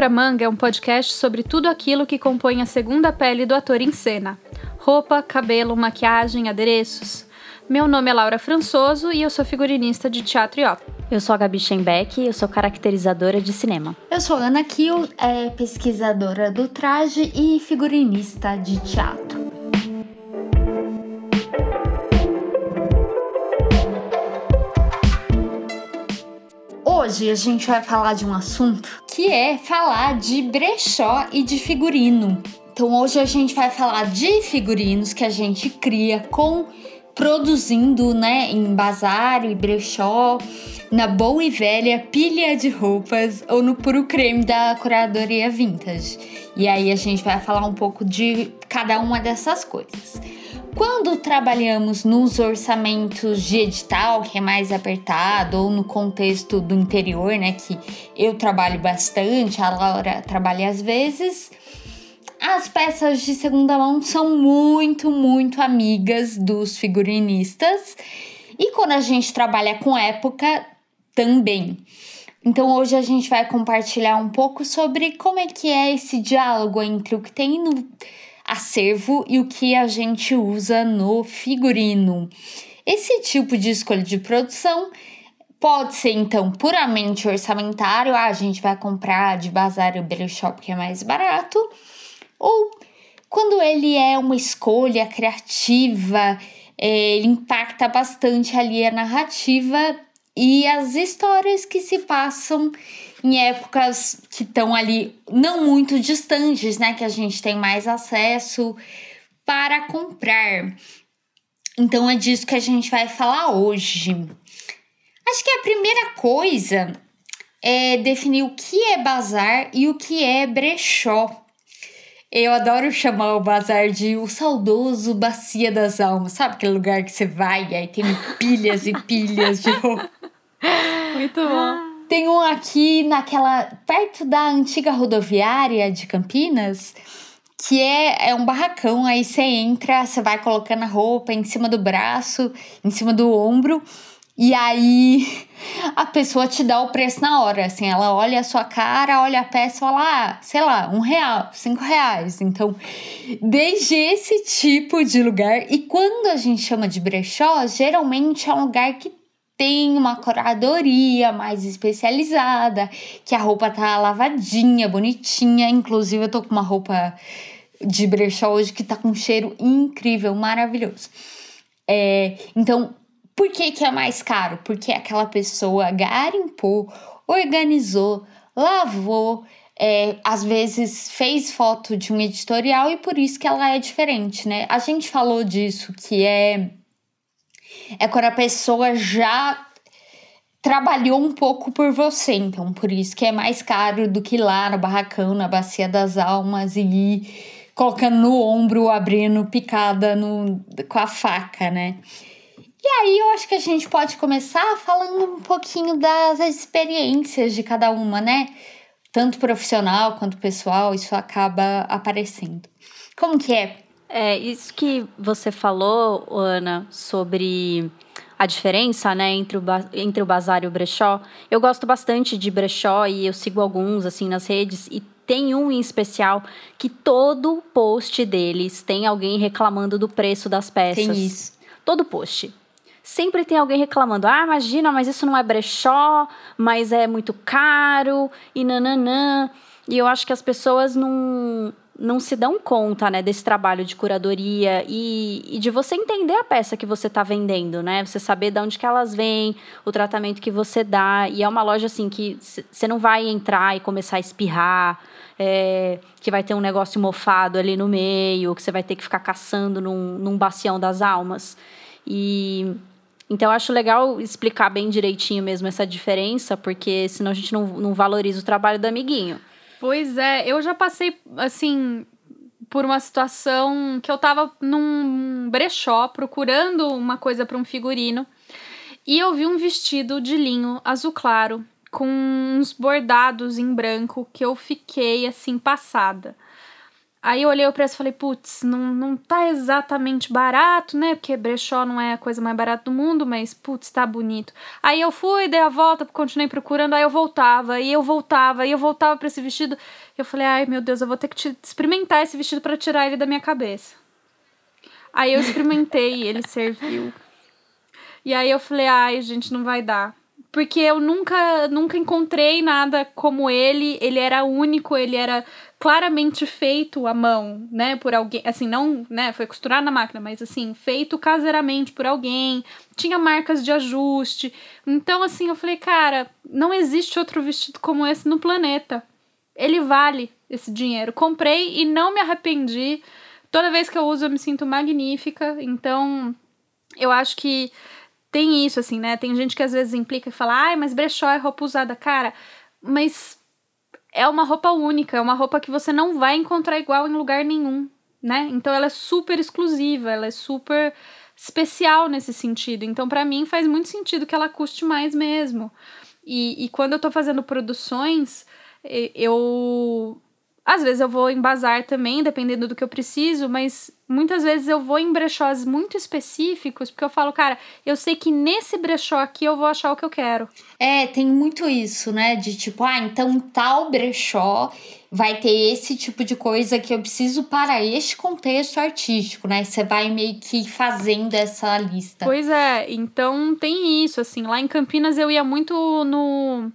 Pano pra Manga é um podcast sobre tudo aquilo que compõe a segunda pele do ator em cena: roupa, cabelo, maquiagem, adereços. Meu nome é Laura Françoso e eu sou figurinista de teatro e ópera. Eu sou a Gabi Schenbeck e eu sou caracterizadora de cinema. Eu sou Ana Kiel, é pesquisadora do traje e figurinista de teatro. Hoje a gente vai falar de um assunto que é falar de brechó e de figurino. Então hoje a gente vai falar de figurinos que a gente cria com produzindo, né, em bazar e brechó, na boa e velha pilha de roupas ou no puro creme da curadoria vintage. E aí a gente vai falar um pouco de cada uma dessas coisas. Quando trabalhamos nos orçamentos de edital, que é mais apertado, ou no contexto do interior, né, que eu trabalho bastante, a Laura trabalha às vezes, as peças de segunda mão são muito, muito amigas dos figurinistas. E quando a gente trabalha com época, também. Então hoje a gente vai compartilhar um pouco sobre como é que é esse diálogo entre o que tem no acervo e o que a gente usa no figurino. Esse tipo de escolha de produção pode ser então puramente orçamentário, ah, a gente vai comprar de bazar e brechó que é mais barato, ou quando ele é uma escolha criativa, é, ele impacta bastante ali a narrativa e as histórias que se passam em épocas que estão ali não muito distantes, né? Que a gente tem mais acesso para comprar. Então é disso que a gente vai falar hoje. Acho que a primeira coisa é definir o que é bazar e o que é brechó. Eu adoro chamar o bazar de o saudoso Bacia das Almas. Sabe aquele lugar que você vai e aí tem pilhas e pilhas de roupa? Muito bom. Tem um aqui naquela. perto da antiga rodoviária de Campinas, que é, é um barracão. Aí você entra, você vai colocando a roupa em cima do braço, em cima do ombro. E aí a pessoa te dá o preço na hora, assim, ela olha a sua cara, olha a peça e fala, ah, sei lá, um real, cinco reais. Então, desde esse tipo de lugar, e quando a gente chama de brechó, geralmente é um lugar que tem uma curadoria mais especializada, que a roupa tá lavadinha, bonitinha. Inclusive, eu tô com uma roupa de brechó hoje que tá com um cheiro incrível, maravilhoso. É, então, por que, que é mais caro? Porque aquela pessoa garimpou, organizou, lavou, é, às vezes fez foto de um editorial e por isso que ela é diferente, né? A gente falou disso, que é é quando a pessoa já trabalhou um pouco por você, então por isso que é mais caro do que lá no barracão, na bacia das almas e colocando no ombro, abrindo picada no, com a faca, né? E aí eu acho que a gente pode começar falando um pouquinho das experiências de cada uma, né? Tanto profissional quanto pessoal, isso acaba aparecendo. Como que é é, isso que você falou, Ana, sobre a diferença, né, entre o, entre o bazar e o brechó. Eu gosto bastante de brechó e eu sigo alguns, assim, nas redes e tem um em especial que todo post deles tem alguém reclamando do preço das peças. Tem isso. Todo post. Sempre tem alguém reclamando, ah, imagina, mas isso não é brechó, mas é muito caro, e nananã. E eu acho que as pessoas não, não se dão conta, né, desse trabalho de curadoria e, e de você entender a peça que você está vendendo, né? Você saber de onde que elas vêm, o tratamento que você dá. E é uma loja, assim, que você não vai entrar e começar a espirrar, é, que vai ter um negócio mofado ali no meio, que você vai ter que ficar caçando num, num bacião das almas. E... Então, eu acho legal explicar bem direitinho mesmo essa diferença, porque senão a gente não, não valoriza o trabalho do amiguinho. Pois é, eu já passei, assim, por uma situação que eu tava num brechó procurando uma coisa para um figurino e eu vi um vestido de linho azul claro com uns bordados em branco que eu fiquei assim passada. Aí eu olhei o preço e falei, putz, não, não tá exatamente barato, né? Porque brechó não é a coisa mais barata do mundo, mas putz, tá bonito. Aí eu fui, dei a volta, continuei procurando, aí eu voltava, e eu voltava, e eu voltava para esse vestido. Eu falei, ai meu Deus, eu vou ter que experimentar esse vestido para tirar ele da minha cabeça. Aí eu experimentei, ele serviu. E aí eu falei, ai, gente, não vai dar porque eu nunca nunca encontrei nada como ele. Ele era único, ele era claramente feito à mão, né, por alguém, assim, não, né, foi costurado na máquina, mas assim, feito caseiramente por alguém, tinha marcas de ajuste. Então, assim, eu falei, cara, não existe outro vestido como esse no planeta. Ele vale esse dinheiro. Comprei e não me arrependi. Toda vez que eu uso, eu me sinto magnífica. Então, eu acho que tem isso, assim, né? Tem gente que às vezes implica e fala, ai, mas brechó é roupa usada. Cara, mas é uma roupa única, é uma roupa que você não vai encontrar igual em lugar nenhum, né? Então ela é super exclusiva, ela é super especial nesse sentido. Então, para mim, faz muito sentido que ela custe mais mesmo. E, e quando eu tô fazendo produções, eu às vezes eu vou em bazar também, dependendo do que eu preciso, mas muitas vezes eu vou em brechós muito específicos, porque eu falo, cara, eu sei que nesse brechó aqui eu vou achar o que eu quero. É, tem muito isso, né? De tipo, ah, então tal brechó vai ter esse tipo de coisa que eu preciso para este contexto artístico, né? Você vai meio que fazendo essa lista. Pois é, então tem isso, assim. Lá em Campinas eu ia muito no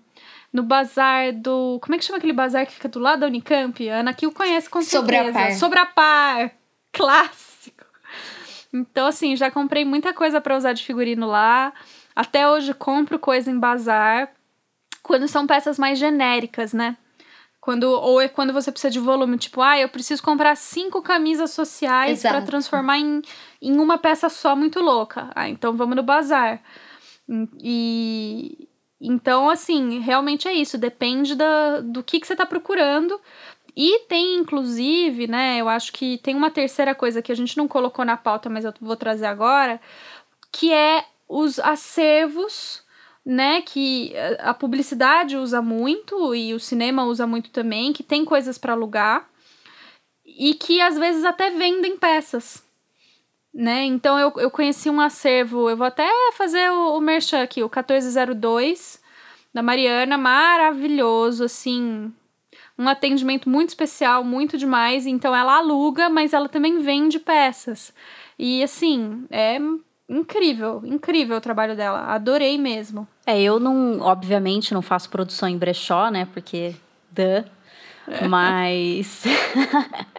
no bazar do. Como é que chama aquele bazar que fica do lado da Unicamp? A Ana Kiel conhece com certeza. Sobre a par. Clássico. Então, assim, já comprei muita coisa para usar de figurino lá. Até hoje compro coisa em bazar. Quando são peças mais genéricas, né? Quando, ou é quando você precisa de volume, tipo, ah, eu preciso comprar cinco camisas sociais para transformar em, em uma peça só muito louca. Ah, então vamos no bazar. E, então, assim, realmente é isso, depende da, do que, que você está procurando. E tem, inclusive, né, eu acho que tem uma terceira coisa que a gente não colocou na pauta, mas eu vou trazer agora, que é os acervos, né, que a publicidade usa muito e o cinema usa muito também, que tem coisas para alugar e que às vezes até vendem peças né? Então eu, eu conheci um acervo, eu vou até fazer o, o merchan aqui, o 1402 da Mariana, maravilhoso, assim, um atendimento muito especial, muito demais. Então ela aluga, mas ela também vende peças. E assim, é incrível, incrível o trabalho dela. Adorei mesmo. É, eu não, obviamente, não faço produção em brechó, né? Porque. Duh. É. Mas.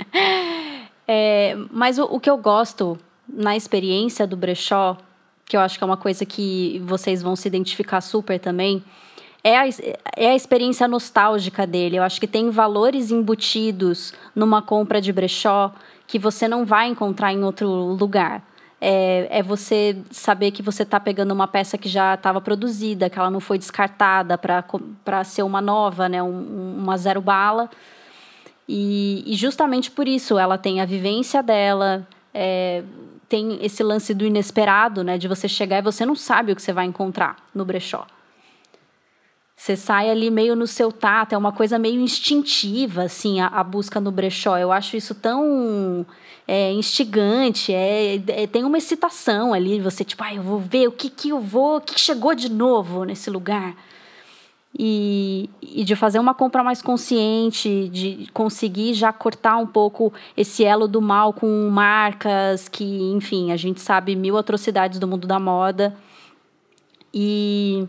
é, mas o, o que eu gosto na experiência do brechó, que eu acho que é uma coisa que vocês vão se identificar super também, é a, é a experiência nostálgica dele. Eu acho que tem valores embutidos numa compra de brechó que você não vai encontrar em outro lugar. É, é você saber que você está pegando uma peça que já estava produzida, que ela não foi descartada para ser uma nova, né, um, uma zero bala. E, e, justamente por isso ela tem a vivência dela, é, tem esse lance do inesperado, né? De você chegar e você não sabe o que você vai encontrar no brechó. Você sai ali meio no seu tato, é uma coisa meio instintiva, assim, a, a busca no brechó. Eu acho isso tão é, instigante, é, é, tem uma excitação ali, você tipo, ah, eu vou ver o que que eu vou, o que chegou de novo nesse lugar e, e de fazer uma compra mais consciente, de conseguir já cortar um pouco esse elo do mal com marcas que, enfim, a gente sabe mil atrocidades do mundo da moda. E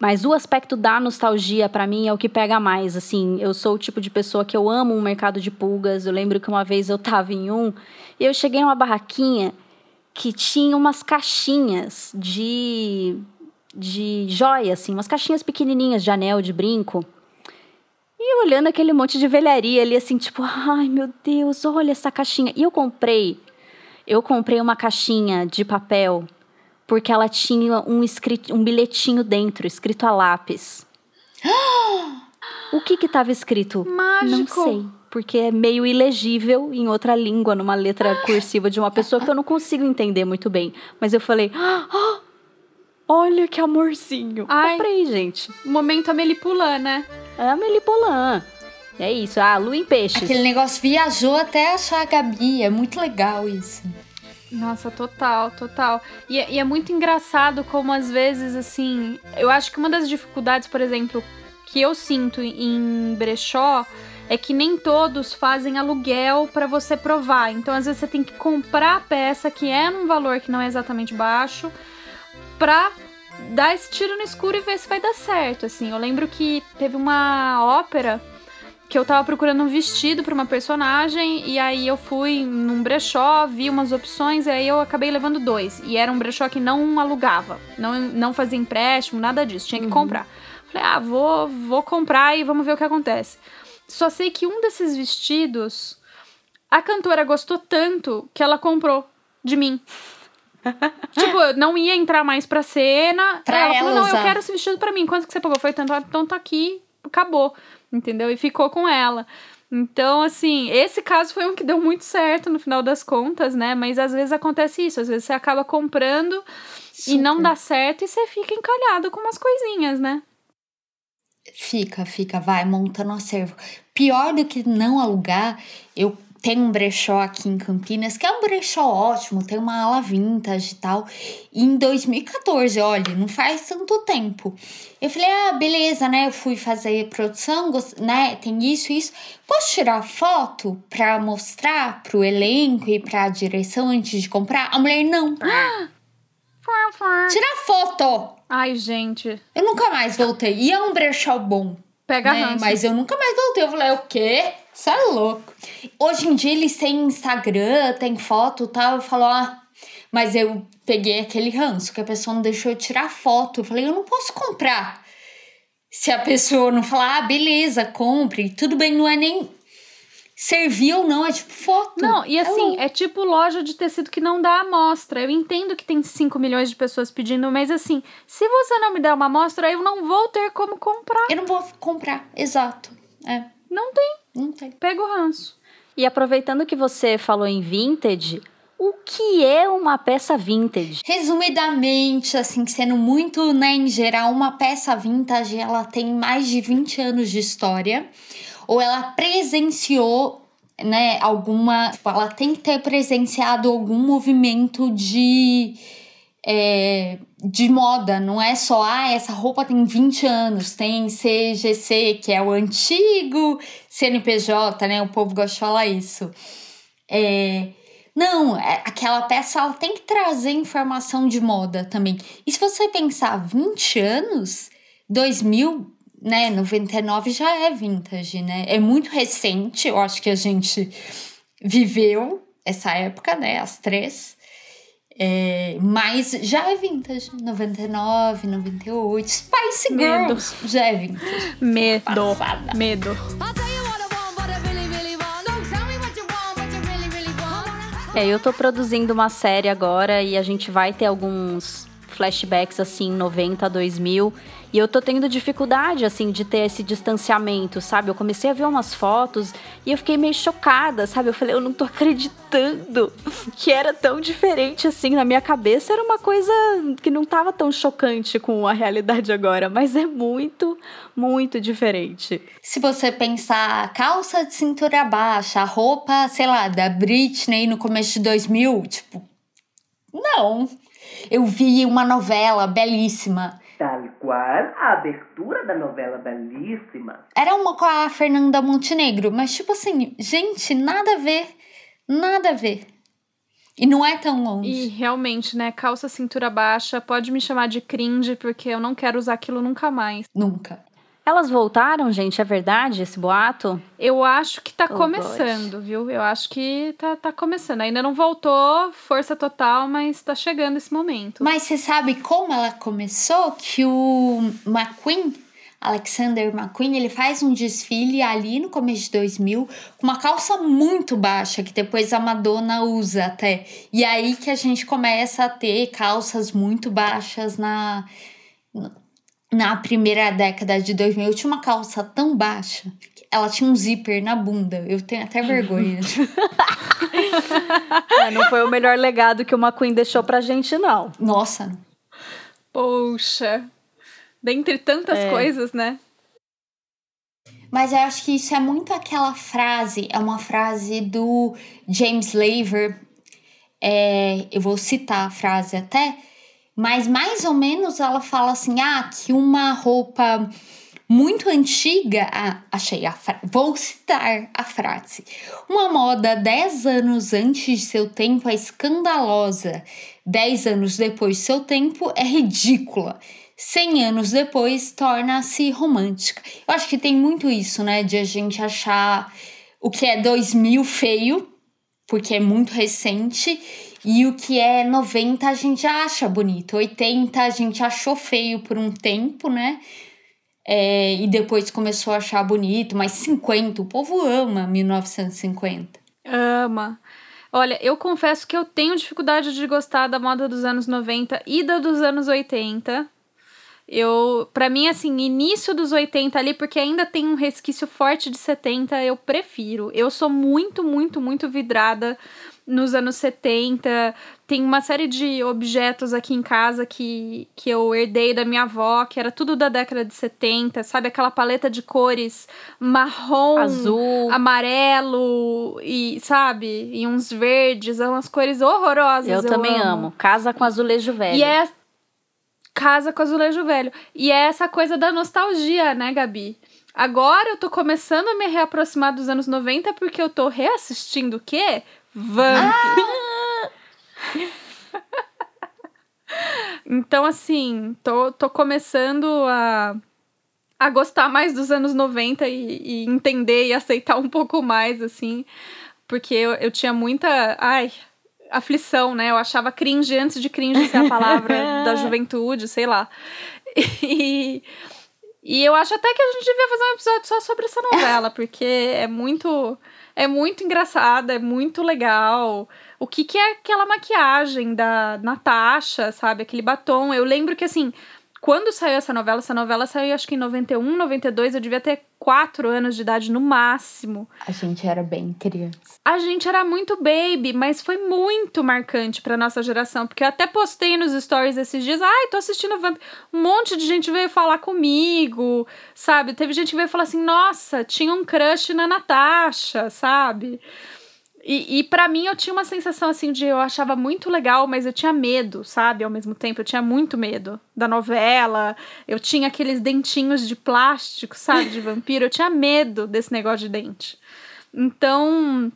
mas o aspecto da nostalgia para mim é o que pega mais, assim, eu sou o tipo de pessoa que eu amo um mercado de pulgas. Eu lembro que uma vez eu tava em um e eu cheguei numa barraquinha que tinha umas caixinhas de de joia, assim, umas caixinhas pequenininhas de anel, de brinco. E olhando aquele monte de velharia ali, assim, tipo, ai meu Deus, olha essa caixinha. E eu comprei, eu comprei uma caixinha de papel, porque ela tinha um, escrito, um bilhetinho dentro, escrito a lápis. o que que tava escrito? Mágico. Não sei, porque é meio ilegível em outra língua, numa letra cursiva de uma pessoa que eu não consigo entender muito bem. Mas eu falei, ah, Olha que amorzinho. Ai, Comprei, gente. Momento Amelie Poulain, né? É Poulain. É isso, ah, lua em peixes. Aquele negócio viajou até achar a Gabi, é muito legal isso. Nossa, total, total. E, e, é muito engraçado como às vezes, assim, eu acho que uma das dificuldades, por exemplo, que eu sinto em brechó é que nem todos fazem aluguel para você provar. Então, às vezes, você tem que comprar a peça que é num valor que não é exatamente baixo pra dar esse tiro no escuro e ver se vai dar certo. Assim, eu lembro que teve uma ópera que eu tava procurando um vestido para uma personagem e aí eu fui num brechó, vi umas opções e aí eu acabei levando dois. E era um brechó que não alugava, não, não fazia empréstimo, nada disso, tinha que uhum. comprar. Falei, ah, vou, vou comprar e vamos ver o que acontece. Só sei que um desses vestidos, a cantora gostou tanto que ela comprou de mim. tipo, não ia entrar mais pra cena. Pra ela, ela falou: não, eu quero esse vestido pra mim. Quanto que você pagou? Foi tanto, então tá aqui, acabou. Entendeu? E ficou com ela. Então, assim, esse caso foi um que deu muito certo no final das contas, né? Mas às vezes acontece isso, às vezes você acaba comprando Super. e não dá certo e você fica encalhado com umas coisinhas, né? Fica, fica, vai montando acervo. Pior do que não alugar, eu tenho um brechó aqui em Campinas, que é um brechó ótimo, tem uma ala vintage e tal. E em 2014, olha, não faz tanto tempo. Eu falei, ah, beleza, né? Eu fui fazer produção, né? Tem isso, isso. Posso tirar foto pra mostrar pro elenco e pra direção antes de comprar? A mulher, não. Tira foto! Ai, gente. Eu nunca mais voltei. E é um brechó bom. Pega né? Mas eu nunca mais voltei. Eu falei, o quê? Você é louco. Hoje em dia eles têm Instagram, tem foto e tal. Eu falo, ah, mas eu peguei aquele ranço que a pessoa não deixou eu tirar foto. Eu falei, eu não posso comprar. Se a pessoa não falar, ah, beleza, compre. Tudo bem, não é nem servir ou não, é tipo foto. Não, e assim, é, é tipo loja de tecido que não dá amostra. Eu entendo que tem 5 milhões de pessoas pedindo, mas assim, se você não me der uma amostra, eu não vou ter como comprar. Eu não vou comprar, exato. É. Não tem. Não tem. Pega o ranço. E aproveitando que você falou em vintage, o que é uma peça vintage? Resumidamente, assim, sendo muito, né, em geral, uma peça vintage, ela tem mais de 20 anos de história ou ela presenciou né, alguma. Tipo, ela tem que ter presenciado algum movimento de. É, de moda, não é só, ah, essa roupa tem 20 anos, tem CGC, que é o antigo CNPJ, né? O povo gosta de falar isso. É, não, é, aquela peça ela tem que trazer informação de moda também. E se você pensar 20 anos, 2000 né, 99 já é vintage, né? É muito recente, eu acho que a gente viveu essa época, né, as três. É, mas já é vintage, 99, 98, Spice Medo. Girls já é vintage. Medo, Passada. medo. É, eu tô produzindo uma série agora e a gente vai ter alguns flashbacks assim, 90, 2000 e eu tô tendo dificuldade, assim, de ter esse distanciamento, sabe? Eu comecei a ver umas fotos e eu fiquei meio chocada, sabe? Eu falei, eu não tô acreditando que era tão diferente assim. Na minha cabeça era uma coisa que não tava tão chocante com a realidade agora, mas é muito, muito diferente. Se você pensar calça de cintura baixa, roupa, sei lá, da Britney no começo de 2000, tipo, não. Eu vi uma novela belíssima Tal qual a abertura da novela belíssima. Era uma com a Fernanda Montenegro, mas tipo assim, gente, nada a ver. Nada a ver. E não é tão longe. E realmente, né? Calça cintura baixa, pode me chamar de cringe, porque eu não quero usar aquilo nunca mais. Nunca. Elas voltaram, gente? É verdade esse boato? Eu acho que tá oh, começando, God. viu? Eu acho que tá, tá começando. Ainda não voltou, força total, mas tá chegando esse momento. Mas você sabe como ela começou? Que o McQueen, Alexander McQueen, ele faz um desfile ali no começo de 2000 com uma calça muito baixa, que depois a Madonna usa até. E aí que a gente começa a ter calças muito baixas na na primeira década de 2000, eu tinha uma calça tão baixa que ela tinha um zíper na bunda. Eu tenho até vergonha. é, não foi o melhor legado que o McQueen deixou pra gente, não. Nossa. Poxa. Dentre tantas é. coisas, né? Mas eu acho que isso é muito aquela frase, é uma frase do James Laver. É, eu vou citar a frase até, mas mais ou menos ela fala assim: ah, que uma roupa muito antiga. Ah, achei a frase. Vou citar a frase. Uma moda 10 anos antes de seu tempo é escandalosa, 10 anos depois de seu tempo é ridícula. 100 anos depois torna-se romântica. Eu acho que tem muito isso, né? De a gente achar o que é 2000 feio, porque é muito recente, e o que é 90 a gente acha bonito. 80 a gente achou feio por um tempo, né? É, e depois começou a achar bonito, mas 50, o povo ama 1950. Ama. Olha, eu confesso que eu tenho dificuldade de gostar da moda dos anos 90 e da dos anos 80. Eu, para mim, assim, início dos 80 ali, porque ainda tem um resquício forte de 70, eu prefiro. Eu sou muito, muito, muito vidrada nos anos 70. Tem uma série de objetos aqui em casa que, que eu herdei da minha avó, que era tudo da década de 70, sabe? Aquela paleta de cores marrom, Azul. amarelo e, sabe? E uns verdes, umas cores horrorosas. Eu, também amo. Casa com azulejo velho. E é casa com azulejo velho. E é essa coisa da nostalgia, né, Gabi? Agora eu tô começando a me reaproximar dos anos 90 porque eu tô reassistindo o quê? Vamp. então, assim, tô, tô começando a, a gostar mais dos anos 90 e, e entender e aceitar um pouco mais, assim. Porque eu, eu tinha muita. Ai, aflição, né? Eu achava cringe antes de cringe ser a palavra da juventude, sei lá. E, e eu acho até que a gente devia fazer um episódio só sobre essa novela, porque é muito é muito engraçada, é muito legal. O que que é aquela maquiagem da Natasha, sabe? Aquele batom. Eu lembro que assim, quando saiu essa novela, essa novela saiu acho que em 91, 92, eu devia ter 4 anos de idade no máximo. A gente era bem criança. A gente era muito baby, mas foi muito marcante pra nossa geração, porque eu até postei nos stories esses dias, ai, tô assistindo Vamp. Um monte de gente veio falar comigo, sabe? Teve gente que veio falar assim, nossa, tinha um crush na Natasha, sabe? E, e para mim eu tinha uma sensação assim de eu achava muito legal, mas eu tinha medo, sabe? Ao mesmo tempo, eu tinha muito medo da novela. Eu tinha aqueles dentinhos de plástico, sabe? De vampiro. Eu tinha medo desse negócio de dente. Então,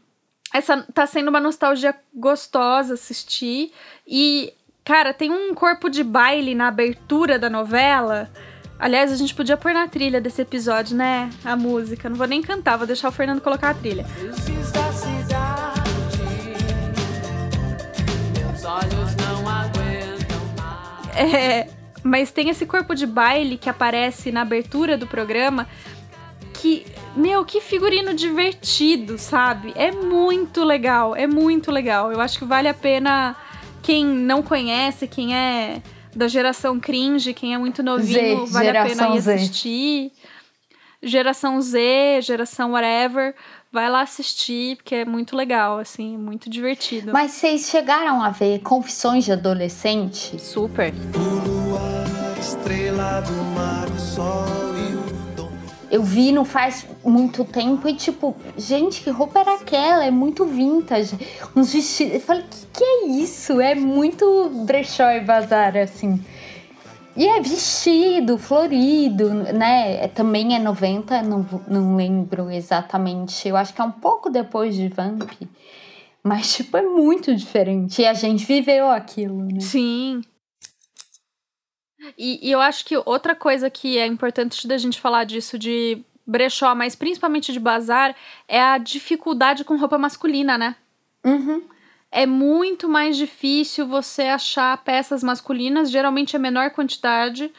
essa tá sendo uma nostalgia gostosa assistir. E, cara, tem um corpo de baile na abertura da novela. Aliás, a gente podia pôr na trilha desse episódio, né? A música. Não vou nem cantar, vou deixar o Fernando colocar a trilha. Olhos não aguentam mais. É, mas tem esse corpo de baile que aparece na abertura do programa que, meu, que figurino divertido, sabe? É muito legal, é muito legal. Eu acho que vale a pena quem não conhece, quem é da geração cringe, quem é muito novinho, Z, vale a pena ir Z. assistir. Geração Z, geração whatever, vai lá assistir, porque é muito legal, assim, muito divertido. Mas vocês chegaram a ver Confissões de Adolescente? Super. Eu vi não faz muito tempo e tipo, gente, que roupa era aquela? É muito vintage. Uns vestidos. Eu falei, que que é isso? É muito brechó e bazar, assim. E é vestido, florido, né? É- Também é 90, não, não lembro exatamente. Eu acho que é um pouco depois de Vamp. Mas, tipo, é muito diferente. E a gente viveu aquilo, né? Sim. E, e eu acho que outra coisa que é importante da gente falar disso de brechó, mas principalmente de bazar, é a dificuldade com roupa masculina, né? Uhum. É muito mais difícil você achar peças masculinas, geralmente é menor quantidade,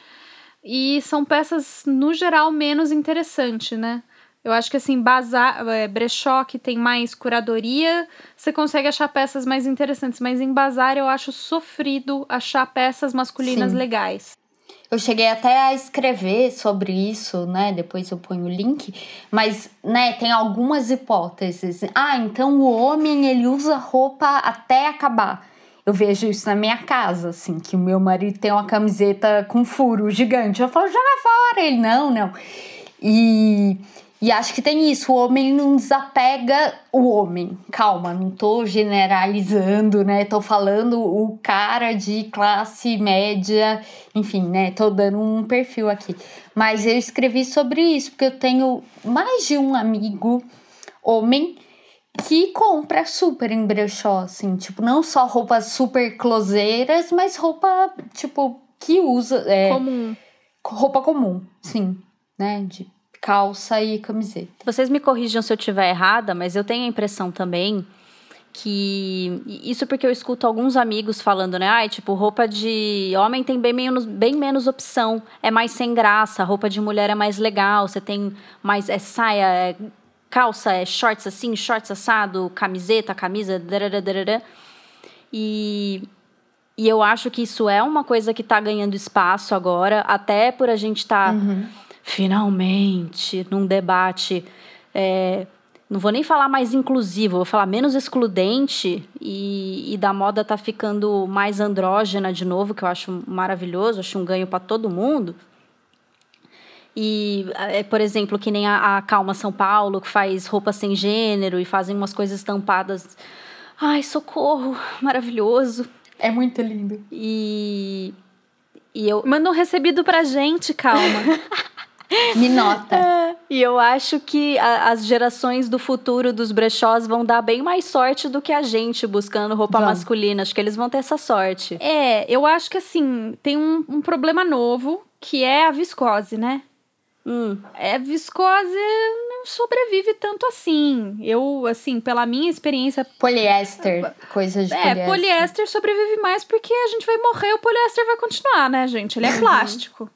e são peças, no geral, menos interessantes, né? Eu acho que assim, bazar, é, brechó que tem mais curadoria, você consegue achar peças mais interessantes, mas em bazar eu acho sofrido achar peças masculinas Sim. legais. Eu cheguei até a escrever sobre isso, né? Depois eu ponho o link. Mas, né, tem algumas hipóteses. Ah, então o homem, ele usa roupa até acabar. Eu vejo isso na minha casa, assim, que o meu marido tem uma camiseta com furo gigante. Eu falo, joga fora. Ele, não, não. E, E acho que tem isso, o homem não desapega o homem. Calma, não tô generalizando, né? Tô falando o cara de classe média, enfim, né? Tô dando um perfil aqui. Mas eu escrevi sobre isso, porque eu tenho mais de um amigo homem que compra super em brechó, assim, tipo, não só roupas super closeiras, mas roupa, tipo, que usa. É, Comum. roupa comum, sim, né? De calça e camiseta. Vocês me corrijam se eu estiver errada, mas eu tenho a impressão também que isso porque eu escuto alguns amigos falando, né? Ai, tipo, roupa de homem tem bem menos, bem menos opção, é mais sem graça, roupa de mulher é mais legal, você tem mais é saia, é calça, é shorts assim, shorts assado, camiseta, camisa, darará. E e eu acho que isso é uma coisa que tá ganhando espaço agora, até por a gente estar tá, finalmente num debate é, não vou nem falar mais inclusivo, vou falar menos excludente e, e da moda tá ficando mais andrógena de novo, que eu acho maravilhoso, acho um ganho para todo mundo. E, é, por exemplo, que nem a, a Calma São Paulo, que faz roupa sem gênero e fazem umas coisas estampadas. Ai, socorro, maravilhoso. É muito lindo. E, e eu, Manda um recebido pra gente, calma. Me nota. E eu acho que a- as gerações do futuro dos brechós vão dar bem mais sorte do que a gente buscando roupa Vão. masculina. Acho que eles vão ter essa sorte. é, eu acho que assim, tem um, um problema novo, que é a viscose, né? Hum, É, viscose não sobrevive tanto assim. Eu, assim, pela minha experiência Poliéster, coisa de É, poliéster. poliéster sobrevive mais porque a gente vai morrer, o poliéster vai continuar, né, gente? Ele é plástico.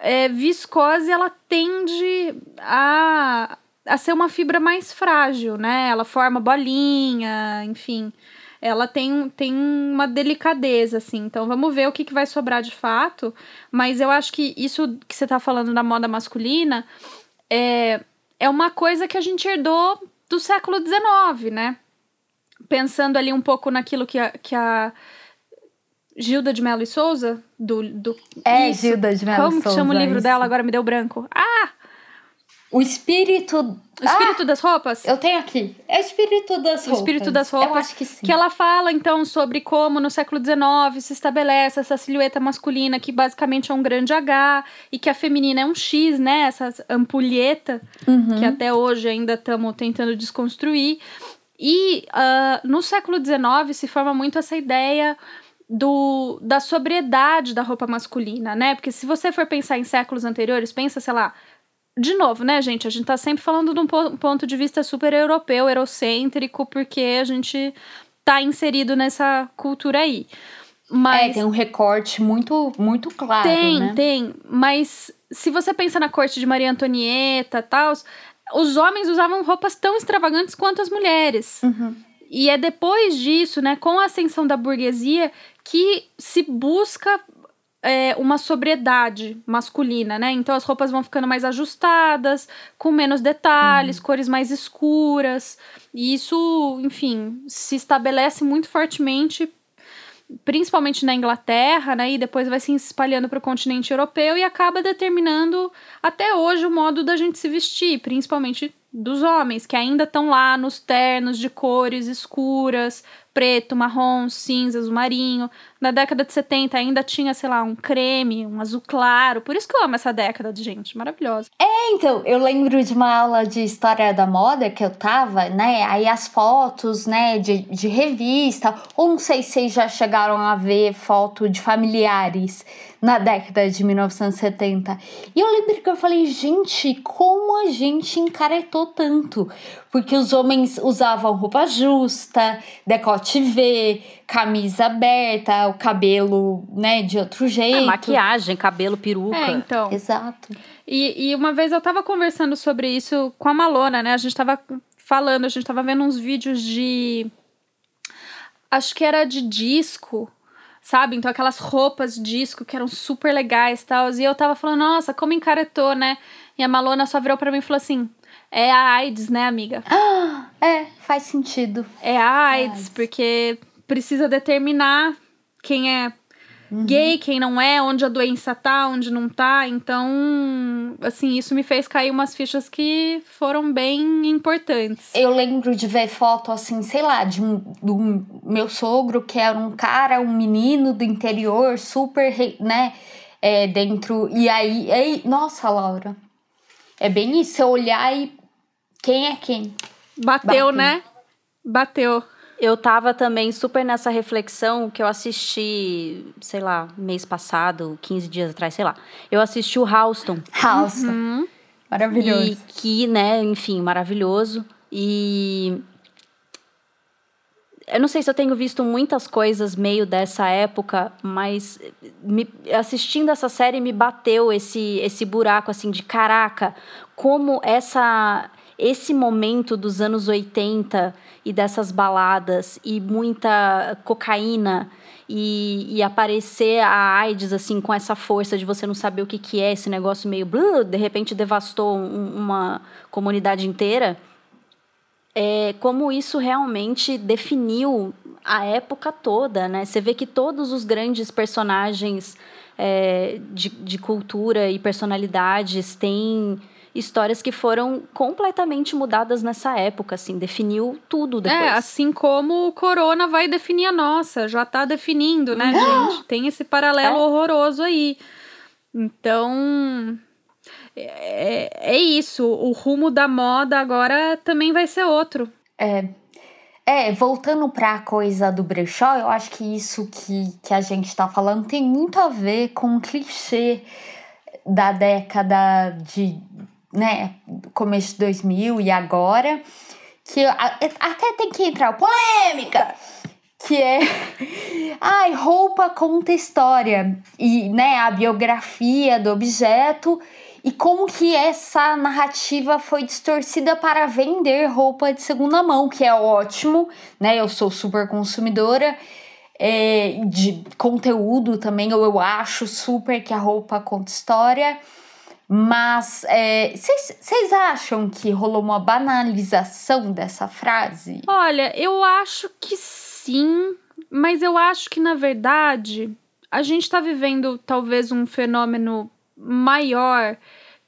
É, viscose, ela tende a, a ser uma fibra mais frágil, né? Ela forma bolinha, enfim. Ela tem, tem uma delicadeza, assim. Então, vamos ver o que, que vai sobrar de fato. Mas eu acho que isso que você tá falando da moda masculina é, é uma coisa que a gente herdou do século XIX, né? pensando ali um pouco naquilo que a, que a Gilda de Mello e Souza, do. do É, isso. Gilda de Mello Como que chama o Souza, livro isso. dela? Agora me deu branco. Ah! O espírito. O Espírito das Roupas? Ah, eu tenho aqui. É o espírito das O roupas. Espírito das Roupas. Eu acho que sim. Que ela fala, então, sobre como no século XIX se estabelece essa silhueta masculina, que basicamente é um grande H, e que a feminina é um X, né? Essa ampulheta, Uhum. que até hoje ainda estamos tentando desconstruir. E ah, no século XIX se forma muito essa ideia do, da sobriedade da roupa masculina, né? Porque se você for pensar em séculos anteriores, pensa, sei lá, de novo, né, gente? A gente tá sempre falando de um po- ponto de vista super europeu, eurocêntrico, porque a gente tá inserido nessa cultura aí. Mas É, tem um recorte muito, muito claro, tem, né? tem. Mas se você pensa na corte de Maria Antonieta e tal, os homens usavam roupas tão extravagantes quanto as mulheres. Uhum. E é depois disso, né, com a ascensão da burguesia, que se busca é, uma sobriedade masculina, né? Então as roupas vão ficando mais ajustadas, com menos detalhes, cores mais escuras. E isso, enfim, se estabelece muito fortemente principalmente na Inglaterra, né, e depois vai se espalhando para o continente europeu e acaba determinando até hoje o modo da gente se vestir, principalmente dos homens, que ainda estão lá nos ternos de cores escuras, preto, marrom, cinza, azul marinho. Na década de 70 ainda tinha, sei lá, um creme, um azul claro. Por isso que eu amo essa década de gente, maravilhosa. Então, eu lembro de uma aula de história da moda que eu tava, né? Aí as fotos, né, de, de revista, ou não sei se vocês já chegaram a ver foto de familiares na década de 1970. E eu lembro que eu falei, gente, como a gente encaretou tanto? Porque os homens usavam roupa justa, decote V, camisa aberta, o cabelo, né, de outro jeito. É, maquiagem, cabelo, peruca. É, então. Exato. E, e uma vez eu tava conversando sobre isso com a Malona, né? A gente tava falando, a gente tava vendo uns vídeos de. Acho que era de disco, sabe? Então aquelas roupas disco que eram super legais e tal. E eu tava falando, nossa, como encaretou, né? E a Malona só virou pra mim e falou assim: é a AIDS, né, amiga? Ah, é, faz sentido. É a AIDS, AIDS. porque precisa determinar quem é gay, quem não é, onde a doença tá, onde não tá. Então, assim, isso me fez cair umas fichas que foram bem importantes. Eu lembro de ver foto, assim, sei lá, de um, do meu sogro, que era um cara, um menino do interior, super, né, é, dentro. E aí, aí, nossa, Laura, é bem isso, olhar e quem é quem? Bateu, Bateu. né? Bateu. Eu tava também super nessa reflexão que eu assisti, sei lá, mês passado, 15 dias atrás, sei lá. Eu assisti o Houston. House. Maravilhoso. E que, né, enfim, maravilhoso. E eu não sei se eu tenho visto muitas coisas meio dessa época, mas me- assistindo essa série me bateu esse esse buraco assim de caraca, como essa esse momento dos anos 80 e dessas baladas e muita cocaína e, e aparecer a AIDS assim com essa força de você não saber o que, que é esse negócio meio blá, de repente devastou um- uma comunidade inteira é, como isso realmente definiu a época toda, né? Você vê que todos os grandes personagens é, de, de cultura e personalidades têm histórias que foram completamente mudadas nessa época, assim, definiu tudo depois. É, assim como o corona vai definir a nossa, já tá definindo, né, gente? Tem esse paralelo É. horroroso aí. Então, é, é isso. O rumo da moda agora também vai ser outro. É, voltando pra coisa do brechó, eu acho que isso que, que a gente tá falando tem muito a ver com o clichê da década de, né, começo de 2000 e agora, que até tem que entrar polêmica, que é, ai, roupa conta história, e, né, a biografia do objeto, e como que essa narrativa foi distorcida para vender roupa de segunda mão, que é ótimo, né? Eu sou super consumidora é, de conteúdo também, eu, eu acho super que a roupa conta história. Mas vocês acham que rolou uma banalização dessa frase? Olha, eu acho que sim, mas eu acho que na verdade a gente tá vivendo talvez um fenômeno maior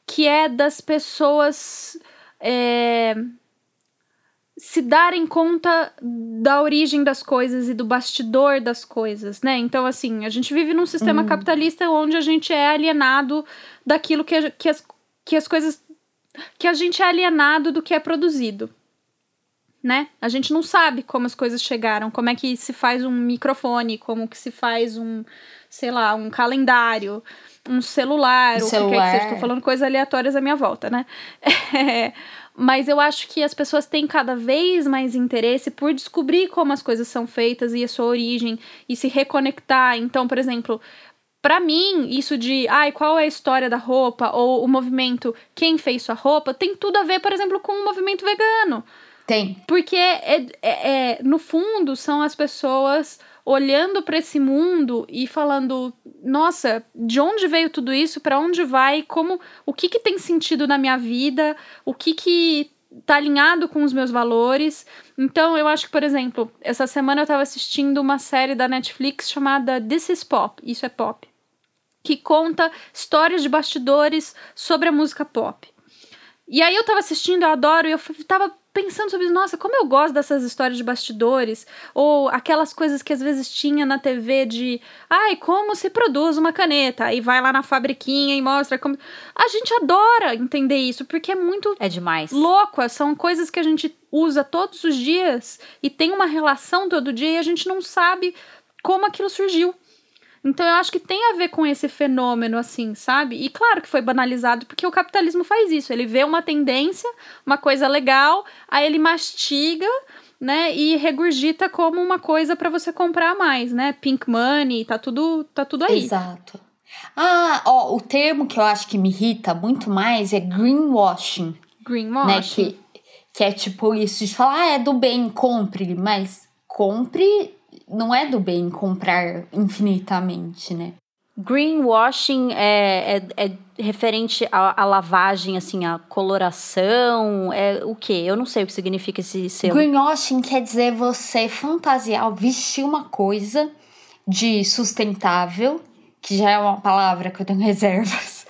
que é das pessoas é, se darem conta da origem das coisas e do bastidor das coisas, né? Então, assim, a gente vive num sistema capitalista onde a gente é alienado daquilo que, que, as, que as coisas. que a gente é alienado do que é produzido né? A gente não sabe como as coisas chegaram, como é que se faz um microfone, como que se faz um, sei lá, um calendário, um celular, Um o que quer que celular. seja. Tô falando coisas aleatórias à minha volta, né? É, mas eu acho que as pessoas têm cada vez mais interesse por descobrir como as coisas são feitas e a sua origem e se reconectar. Então, por exemplo, Pra mim, isso de, ai, qual é a história da roupa ou o movimento, quem fez sua roupa, tem tudo a ver, por exemplo, com o movimento vegano. Tem. Porque, é, é- é- no fundo, são as pessoas olhando para esse mundo e falando: nossa, de onde veio tudo isso? Para onde vai? Como, o que, que tem sentido na minha vida? O que, que tá alinhado com os meus valores? Então, eu acho que, por exemplo, essa semana eu tava assistindo uma série da Netflix chamada This is Pop. Isso é pop. Que conta histórias de bastidores sobre a música pop. E aí eu tava assistindo, eu adoro, e eu tava pensando sobre, nossa, como eu gosto dessas histórias de bastidores, ou aquelas coisas que às vezes tinha na TV de, ai, como se produz uma caneta, aí vai lá na fabriquinha e mostra como. A gente adora entender isso, porque é muito É demais. louco, são coisas que a gente usa todos os dias e tem uma relação todo dia e a gente não sabe como aquilo surgiu. Então eu acho que tem a ver com esse fenômeno, assim, sabe? E claro que foi banalizado, porque o capitalismo faz isso. Ele vê uma tendência, uma coisa legal, aí ele mastiga, né? E regurgita como uma coisa pra você comprar mais, né? Pink money, tá tudo, tá tudo aí. Exato. Ah, ó, o termo que eu acho que me irrita muito mais é greenwashing, Greenwashing. né? Que, que é tipo isso de falar, ah, é do bem, compre, mas compre não é do bem comprar infinitamente, né? Greenwashing é, é, é referente à, à lavagem, assim, à coloração, é o quê? Eu não sei o que significa esse selo. Greenwashing quer dizer você fantasiar, vestir uma coisa de sustentável, que já é uma palavra que eu tenho reservas.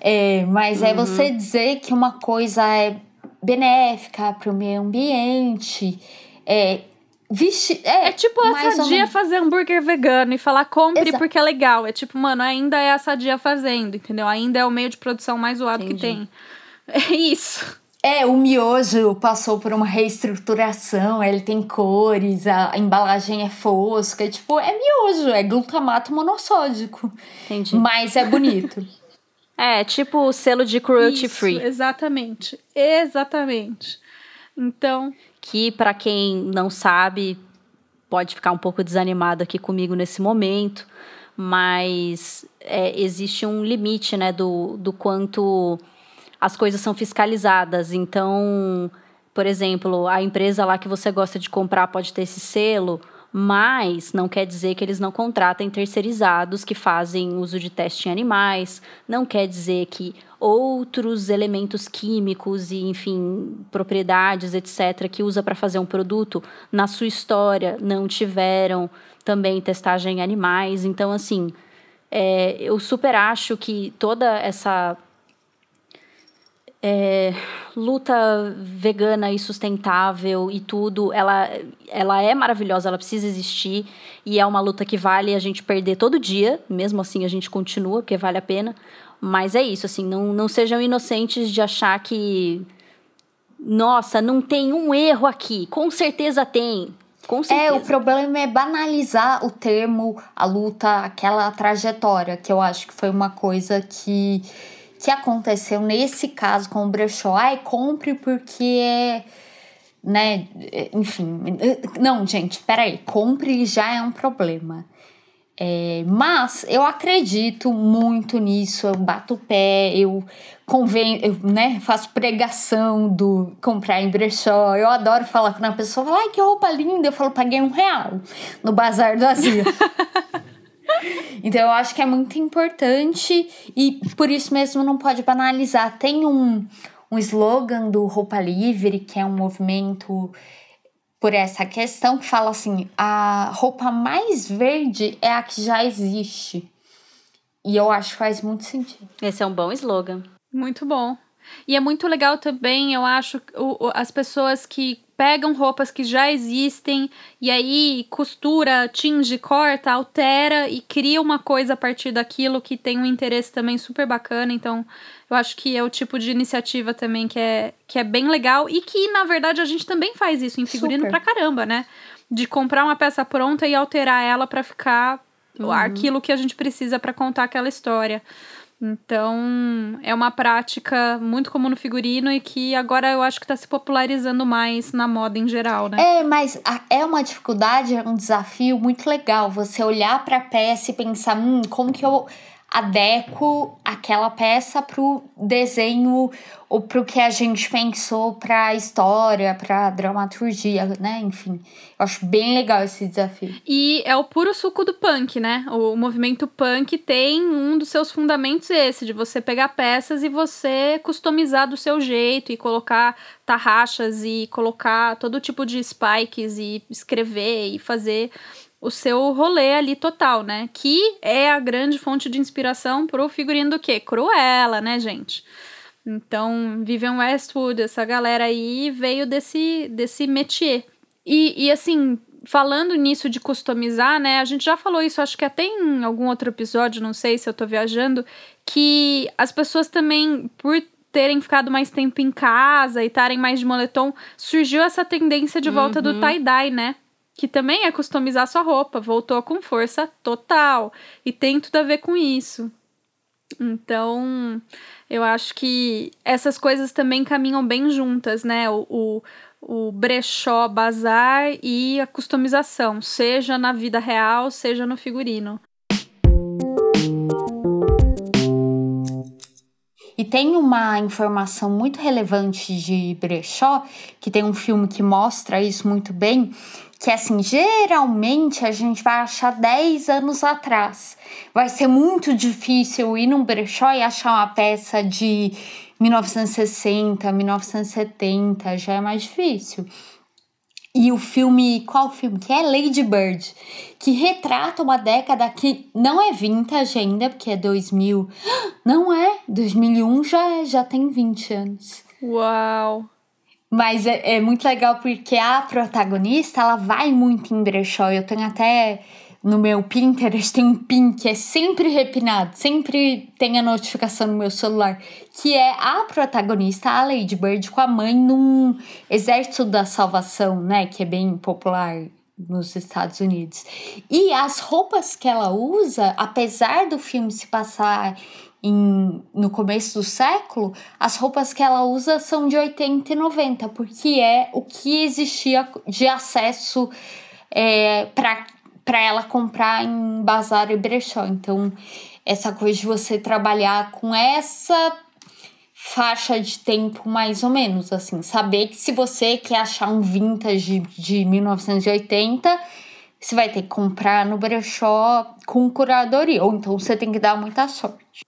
É, mas é você dizer que uma coisa é benéfica para o meio ambiente. É, vixe, é, É tipo a sadia fazer hambúrguer vegano e falar compre porque é legal. É tipo, mano, ainda é a sadia fazendo, entendeu? Ainda é o meio de produção mais zoado que tem. É isso. É, o miojo passou por uma reestruturação, ele tem cores, a embalagem é fosca, é tipo, é miojo, é glutamato monossódico. Entendi. Mas é bonito. É, tipo o selo de cruelty Isso, free. Exatamente. Exatamente. Então, que para quem não sabe pode ficar um pouco desanimado aqui comigo nesse momento, mas é, existe um limite, né, do, do quanto as coisas são fiscalizadas. Então, por exemplo, a empresa lá que você gosta de comprar pode ter esse selo, mas não quer dizer que eles não contratem terceirizados que fazem uso de teste em animais, não quer dizer que outros elementos químicos e, enfim, propriedades, etc., que usa para fazer um produto, na sua história não tiveram também testagem em animais. Então, assim, é, eu super acho que toda essa é, luta vegana e sustentável e tudo, ela, ela é maravilhosa, ela precisa existir e é uma luta que vale a gente perder todo dia, mesmo assim a gente continua, porque vale a pena. Mas é isso, assim, não, não sejam inocentes de achar que. Nossa, não tem um erro aqui. Com certeza tem. Com É, certeza. o problema é banalizar o termo, a luta, aquela trajetória, que eu acho que foi uma coisa que, que aconteceu nesse caso com o brechó. Ai, compre porque é. Né, enfim. Não, gente, peraí. Compre já é um problema. É, mas eu acredito muito nisso, eu bato o pé, eu convenho, eu, né, faço pregação do comprar em brechó. Eu adoro falar quando a pessoa fala, ai, que roupa linda. Eu falo, paguei um real no Bazar do Azul. então eu acho que é muito importante e por isso mesmo não pode banalizar. Tem um, um slogan do Roupa Livre, que é um movimento por essa questão que fala assim: a roupa mais verde é a que já existe. E eu acho que faz muito sentido. Esse é um bom slogan. muito bom. E é muito legal também, eu acho, o, o- as pessoas que pegam roupas que já existem e aí costura, tinge, corta, altera e cria uma coisa a partir daquilo que tem um interesse também super bacana. Então, eu acho que é o tipo de iniciativa também que é, que é bem legal e que, na verdade, a gente também faz isso em figurino Super. pra caramba, né? De comprar uma peça pronta e alterar ela pra ficar aquilo que a gente precisa pra contar aquela história. Então, é uma prática muito comum no figurino e que agora eu acho que tá se popularizando mais na moda em geral, né? É, mas é uma dificuldade, é um desafio muito legal você olhar para a peça e pensar, hum, como que eu adequo aquela peça pro desenho ou pro que a gente pensou pra história, pra dramaturgia, né? Enfim, eu acho bem legal esse desafio. E é o puro suco do punk, né? O movimento punk tem um dos seus fundamentos esse, de você pegar peças e você customizar do seu jeito e colocar tarraxas e colocar todo tipo de spikes e escrever e fazer o seu rolê ali total, né? Que é a grande fonte de inspiração pro figurino do quê? Cruella, né, gente? Então, Vivian Westwood, essa galera aí veio desse, desse métier. E, e assim, falando nisso de customizar, né? A gente já falou isso, acho que até em algum outro episódio, não sei se eu tô viajando, que as pessoas também, por terem ficado mais tempo em casa e estarem mais de moletom, surgiu essa tendência de volta do tie-dye, né? Que também é customizar sua roupa, voltou com força total. E tem tudo a ver com isso. Então, eu acho que essas coisas também caminham bem juntas, né? O, o, o brechó, bazar e a customização, seja na vida real, seja no figurino. E tem uma informação muito relevante de brechó, que tem um filme que mostra isso muito bem, que assim, geralmente a gente vai achar 10 anos atrás. Vai ser muito difícil ir num brechó e achar uma peça de 1960, 1970, já é mais difícil. e o filme, qual filme? Que é Lady Bird, que retrata uma década que não é vintage ainda, porque é 2000. Não é, 2001 já, já tem 20 anos. Uau! Mas é, é muito legal porque a protagonista, ela vai muito em brechó. Eu tenho até no meu Pinterest tem um pin que é sempre repinado, sempre tem a notificação no meu celular, que é a protagonista, a Lady Bird, com a mãe num exército da salvação, né? Que é bem popular nos Estados Unidos. E as roupas que ela usa, apesar do filme se passar em, no começo do século, as roupas que ela usa são de 80 e 90, porque é o que existia de acesso é, para ela comprar em bazar e brechó. Então, essa coisa de você trabalhar com essa faixa de tempo mais ou menos, assim, saber que se você quer achar um vintage de 1980, você vai ter que comprar no brechó com curadoria, ou então você tem que dar muita sorte.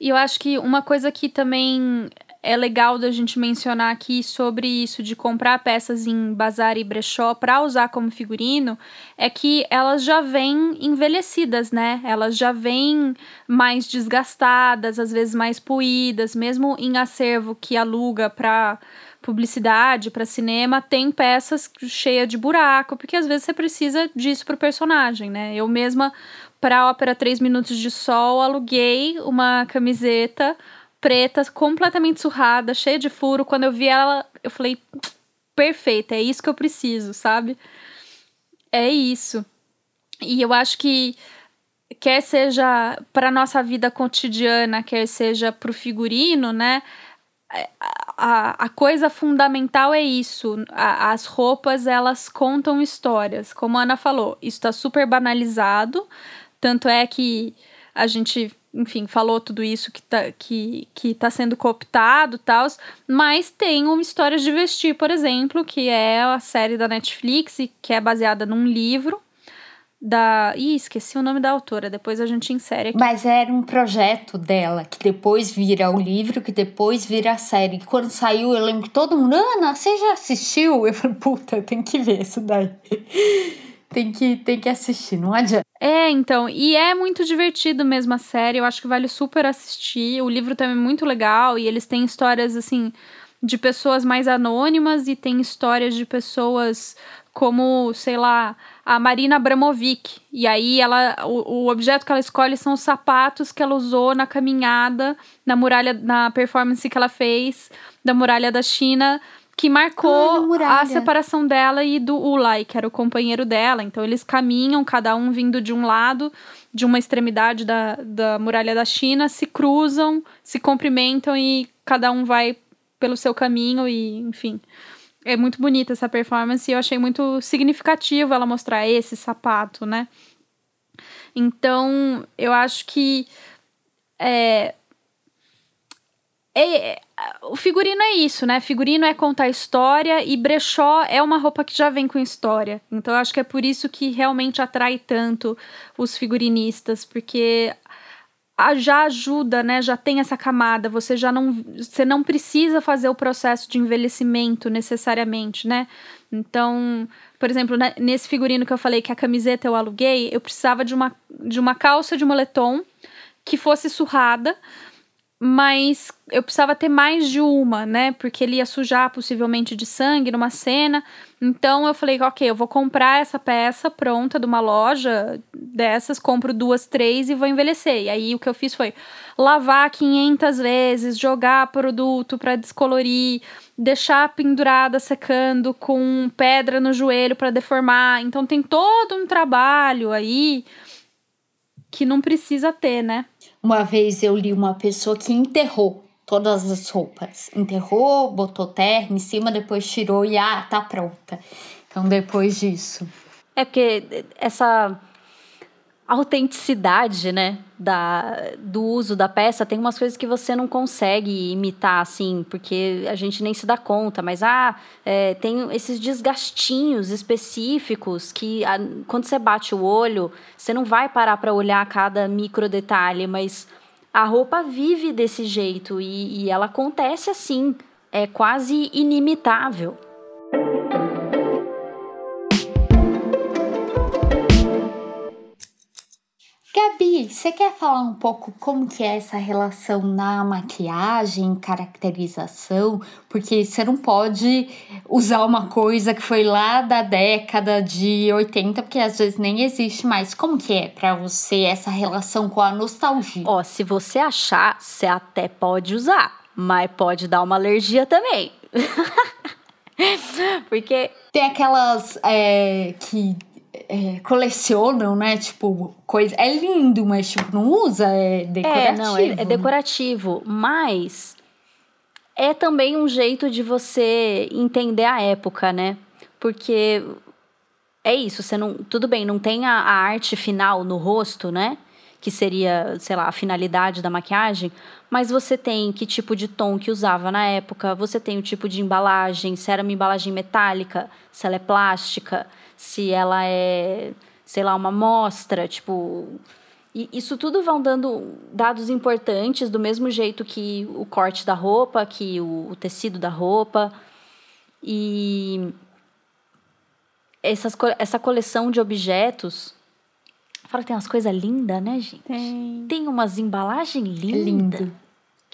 E eu acho que uma coisa que também é legal da gente mencionar aqui sobre isso de comprar peças em bazar e brechó para usar como figurino é que elas já vêm envelhecidas, né? Elas já vêm mais desgastadas, às vezes mais poídas, mesmo em acervo que aluga para publicidade, para cinema, tem peças cheias de buraco, porque às vezes você precisa disso pro personagem, né? Eu mesma para a ópera 3 minutos de sol aluguei uma camiseta preta, completamente surrada, cheia de furo. Quando eu vi ela, eu falei, perfeita, é isso que eu preciso, sabe? É isso. E eu acho que quer seja para nossa vida cotidiana, quer seja para o figurino, né? A, a coisa fundamental é isso. A, as roupas, elas contam histórias. Como a Ana falou, isso está super banalizado. Tanto é que a gente enfim, falou tudo isso que tá, que, que tá sendo cooptado e tal, mas tem uma história de vestir, por exemplo, que é a série da Netflix, que é baseada num livro da. Ih, esqueci o nome da autora, depois a gente insere aqui. Mas era um projeto dela, que depois vira o livro, que depois vira a série. Que quando saiu, eu lembro que todo mundo, Ana, você já assistiu? Eu falei, puta, tem que ver isso daí tem que, tem que assistir, não adianta. É, então, e é muito divertido mesmo a série, eu acho que vale super assistir. O livro também é muito legal e eles têm histórias assim de pessoas mais anônimas e tem histórias de pessoas como, sei lá, a Marina Abramovic. E aí ela o, o objeto que ela escolhe são os sapatos que ela usou na caminhada na muralha na performance que ela fez da muralha da China que marcou ah, a separação dela e do Ulai, que era o companheiro dela. Então eles caminham, cada um vindo de um lado, de uma extremidade da, da muralha da China, se cruzam, se cumprimentam e cada um vai pelo seu caminho e, enfim. É muito bonita essa performance e eu achei muito significativo ela mostrar esse sapato, né? Então, eu acho que é, é, o figurino é isso, né? Figurino é contar história e brechó é uma roupa que já vem com história. Então eu acho que é por isso que realmente atrai tanto os figurinistas, porque já ajuda, né? Já tem essa camada. Você já não, você não precisa fazer o processo de envelhecimento necessariamente, né? Então, por exemplo, né, nesse figurino que eu falei que a camiseta eu aluguei, eu precisava de uma, de uma calça de moletom que fosse surrada mas eu precisava ter mais de uma, né? Porque ele ia sujar possivelmente de sangue numa cena. Então eu falei, ok, eu vou comprar essa peça pronta de uma loja dessas, compro duas, três e vou envelhecer. E aí o que eu fiz foi lavar 500 vezes, jogar produto para descolorir, deixar pendurada secando com pedra no joelho para deformar. Então tem todo um trabalho aí que não precisa ter, né? Uma vez eu li uma pessoa que enterrou todas as roupas. Enterrou, botou terra em cima, depois tirou e ah, tá pronta. Então depois disso. É porque essa autenticidade, né, da, do uso da peça, tem umas coisas que você não consegue imitar, assim, porque a gente nem se dá conta, mas, ah, é, tem esses desgastinhos específicos que, a, quando você bate o olho, você não vai parar para olhar cada micro detalhe, mas a roupa vive desse jeito e, e ela acontece assim, é quase inimitável. Gabi, você quer falar um pouco como que é essa relação na maquiagem, caracterização? Porque você não pode usar uma coisa que foi lá da década de 80, porque às vezes nem existe mais. Como que é para você essa relação com a nostalgia? Ó, se você achar, você até pode usar, mas pode dar uma alergia também. porque Tem aquelas é, que é, colecionam, né? Tipo, coisa. É lindo, mas tipo, não usa, é decorativo. É, não, é, é né? decorativo, mas é também um jeito de você entender a época, né? Porque é isso, você não. Tudo bem, não tem a, a arte final no rosto, né? Que seria, sei lá, a finalidade da maquiagem, mas você tem que tipo de tom que usava na época, você tem o tipo de embalagem, se era uma embalagem metálica, se ela é plástica, se ela é, sei lá, uma amostra, tipo. E isso tudo vão dando dados importantes, do mesmo jeito que o corte da roupa, que o, o tecido da roupa. E essas, essa coleção de objetos. Fala que tem umas coisas lindas, né, gente? Tem. Tem umas embalagens lindas. lindo.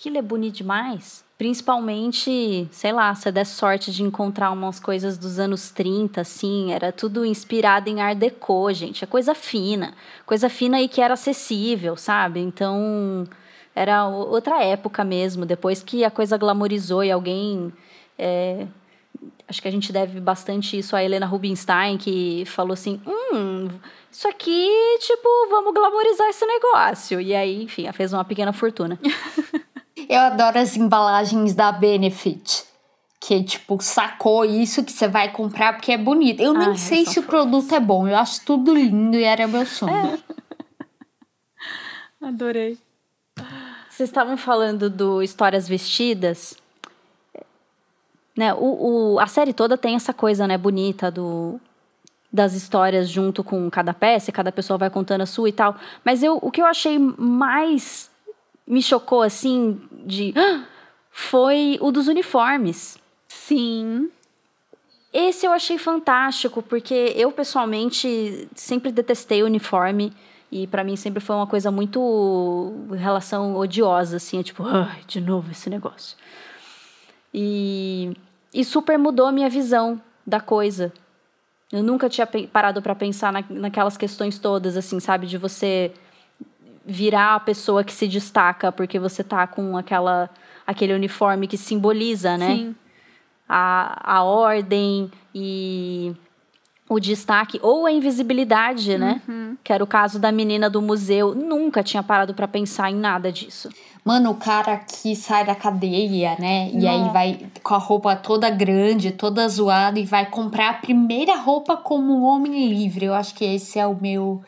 Aquilo é bonito demais. Principalmente, sei lá, você der sorte de encontrar umas coisas dos anos 30, assim, era tudo inspirado em Art Deco, gente. É coisa fina. Coisa fina e que era acessível, sabe? Então, era outra época mesmo. Depois que a coisa glamorizou e alguém. é, acho que a gente deve bastante isso a Helena Rubinstein, que falou assim: hum, isso aqui, tipo, vamos glamorizar esse negócio. E aí, enfim, fez uma pequena fortuna. Eu adoro as embalagens da Benefit. Que, tipo, sacou isso que você vai comprar porque é bonito. Eu nem Ai, sei são se o produto é bom. Eu acho tudo lindo e era meu sonho. Adorei. Vocês estavam falando do Histórias Vestidas. Né, o, o- a série toda tem essa coisa, né, bonita do, das histórias junto com cada peça, cada pessoa vai contando a sua e tal. Mas eu, o que eu achei mais me chocou, assim, de... "Ah!", foi o dos uniformes. Sim. Esse eu achei fantástico, porque eu pessoalmente sempre detestei uniforme e pra mim sempre foi uma coisa muito relação odiosa, assim, é tipo, ai, de novo esse negócio. E, e super mudou a minha visão da coisa. Eu nunca tinha parado pra pensar na, naquelas questões todas, assim, sabe, de você virar a pessoa que se destaca porque você tá com aquela aquele uniforme que simboliza, né? Sim. a, a ordem e o destaque ou a invisibilidade, né? Que era o caso da menina do museu. Nunca tinha parado pra pensar em nada disso. Mano, o cara que sai da cadeia, né? E aí Nossa. vai com a roupa toda grande, toda zoada, e vai comprar a primeira roupa como um homem livre. Eu acho que esse é o meu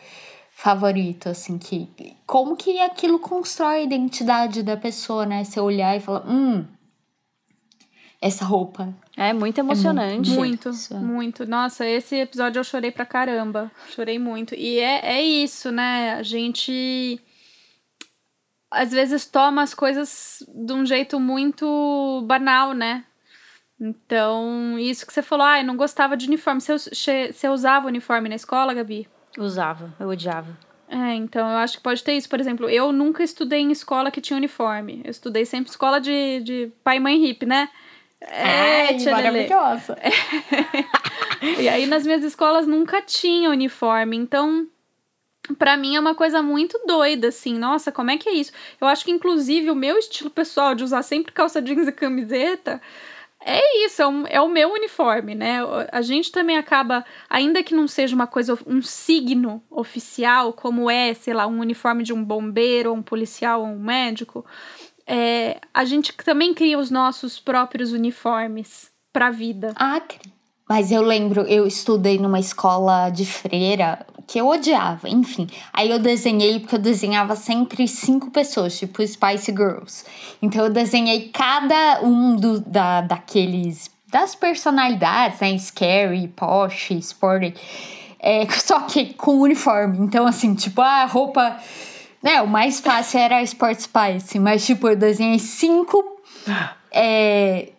favorito, assim, que. Como que aquilo constrói a identidade da pessoa, né? Você olhar e falar, hum, essa roupa. É muito emocionante. Muito, Isso é. muito. Nossa, esse episódio eu chorei pra caramba. Chorei muito. E é, é isso, né? A gente às vezes toma as coisas de um jeito muito banal, né? Então, isso que você falou, ah, eu não gostava de uniforme. Você, você usava uniforme na escola, Gabi? Usava, eu odiava. É, então eu acho que pode ter isso. Por exemplo, eu nunca estudei em escola que tinha uniforme. Eu estudei sempre escola de, de pai e mãe hippie, né? Ai, tia Lelê. maravilhosa. E aí nas minhas escolas nunca tinha uniforme, então pra mim é uma coisa muito doida assim. Nossa, como é que é isso? Eu acho que inclusive o meu estilo pessoal de usar sempre calça jeans e camiseta é isso, é, um- é o meu uniforme, né? A gente também acaba, ainda que não seja uma coisa, um signo oficial, como é, sei lá, um uniforme de um bombeiro, um policial, ou um médico, é, a gente também cria os nossos próprios uniformes pra vida. Acre. Mas eu lembro, eu estudei numa escola de freira que eu odiava, enfim. Aí eu desenhei, porque eu desenhava sempre cinco pessoas, tipo Spice Girls. Então eu desenhei cada um do, da, daqueles. das personalidades, né? Scary, Posh, Sporty. É, só que com uniforme. Então, assim, tipo, a roupa. Né, o mais fácil era a Sport Spice, mas, tipo, eu desenhei cinco. É,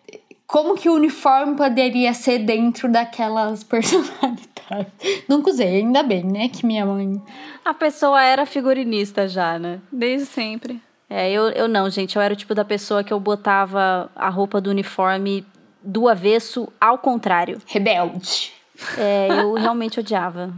como que o uniforme poderia ser dentro daquelas personalidades. Nunca usei, ainda bem, né? Que minha mãe. A pessoa era figurinista já, né? Desde sempre. É, eu, eu não, gente. Eu era o tipo da pessoa que eu botava a roupa do uniforme do avesso ao contrário. Rebelde. É, eu realmente odiava.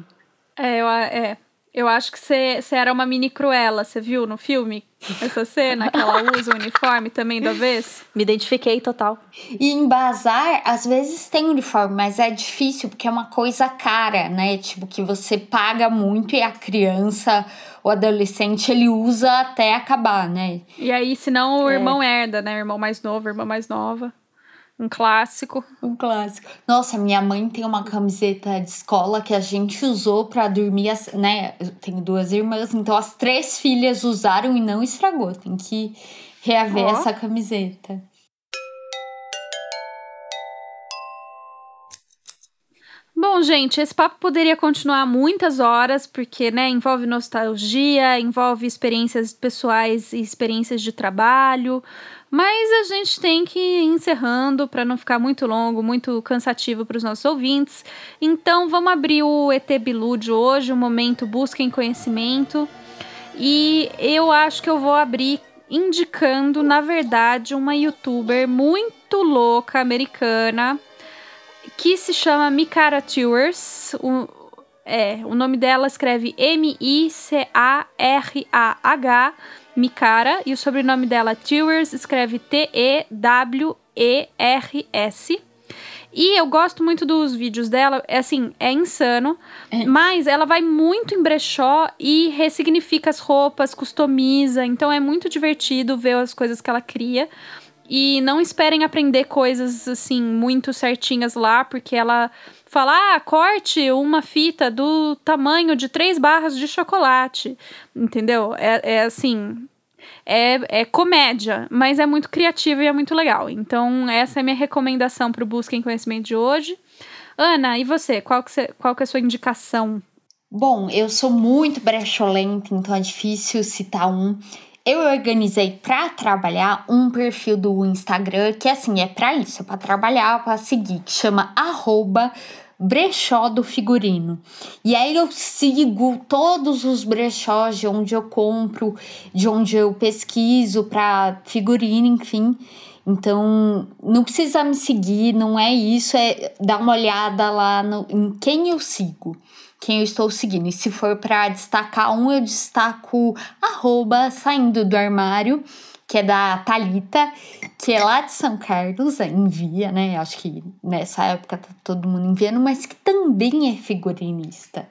É, eu, é, eu acho que você era uma mini cruela, você viu no filme? Essa cena que ela usa o uniforme também da vez? Me identifiquei total. E em bazar, às vezes tem uniforme, mas é difícil porque é uma coisa cara, né? Tipo, que você paga muito e a criança, o adolescente, ele usa até acabar, né? E aí, senão o irmão herda, né? Irmão mais novo, irmã mais nova. Um clássico. Um clássico. Nossa, minha mãe tem uma camiseta de escola que a gente usou pra dormir, as- né? Eu tenho duas irmãs, então as três filhas usaram e não estragou. Tem que reaver Ó. essa camiseta. Bom, gente, esse papo poderia continuar muitas horas, porque, né, envolve nostalgia, envolve experiências pessoais e experiências de trabalho, mas a gente tem que ir encerrando para não ficar muito longo, muito cansativo para os nossos ouvintes. Então, vamos abrir o ET Bilu de hoje, o momento Busquem Conhecimento. E eu acho que eu vou abrir indicando, na verdade, uma youtuber muito louca americana que se chama Mikara Tours. O, é, o nome dela escreve M-I-C-A-R-A-H, Mikara, e o sobrenome dela Tours escreve T-E-W-E-R-S. E eu gosto muito dos vídeos dela, é assim, é insano, mas ela vai muito em brechó e ressignifica as roupas, customiza, então é muito divertido ver as coisas que ela cria. E não esperem aprender coisas assim muito certinhas lá, porque ela fala: ah, corte uma fita do tamanho de três barras de chocolate. Entendeu? É, é assim. É, é comédia, mas é muito criativo e é muito legal. Então, essa é minha recomendação para o Busquem Conhecimento de hoje. Ana, e você? Qual que, você, qual que é a sua indicação? Bom, eu sou muito brecholenta, então é difícil citar um. Eu organizei para trabalhar um perfil do Instagram que assim é para isso, é para trabalhar, para seguir, que chama arroba brechó do figurino. E aí eu sigo todos os brechós de onde eu compro, de onde eu pesquiso para figurino, enfim. Então, não precisa me seguir, não é isso, é dar uma olhada lá no, em quem eu sigo, quem eu estou seguindo. E se for para destacar um, eu destaco arroba saindo do armário, que é da Talita, que é lá de São Carlos, é, envia, né? Acho que nessa época tá todo mundo enviando, mas que também é figurinista.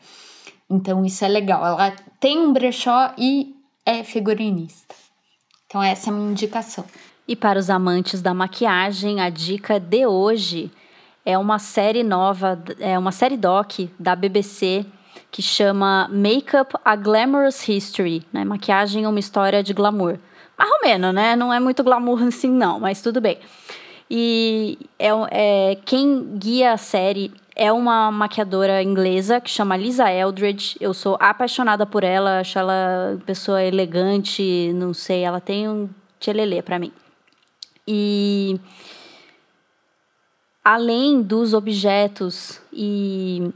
Então isso é legal. Ela tem um brechó e é figurinista. Então essa é a minha indicação. E para os amantes da maquiagem, a dica de hoje é uma série nova, é uma série doc da BBC que chama Makeup a Glamorous History, né? Maquiagem é uma história de glamour. Marromeno, né? Não é muito glamour assim, não, mas tudo bem. E é, é, quem guia a série é uma maquiadora inglesa que chama Lisa Eldridge. Eu sou apaixonada por ela, acho ela pessoa elegante, não sei, ela tem um tchelelê pra mim. E além dos objetos e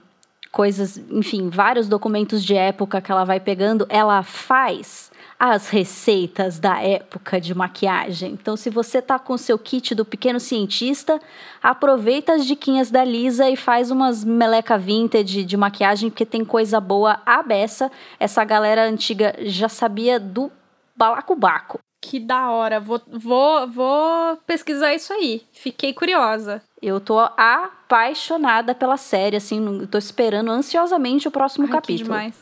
coisas, enfim, vários documentos de época que ela vai pegando, ela faz as receitas da época de maquiagem. Então, se você tá com o seu kit do pequeno cientista, aproveita as diquinhas da Lisa e faz umas meleca vintage de maquiagem, porque tem coisa boa à beça. Essa galera antiga já sabia do balacobaco. Que da hora. Vou, vou, vou pesquisar isso aí. Fiquei curiosa. Eu tô apaixonada pela série, assim, tô esperando ansiosamente o próximo Ai, que capítulo. demais.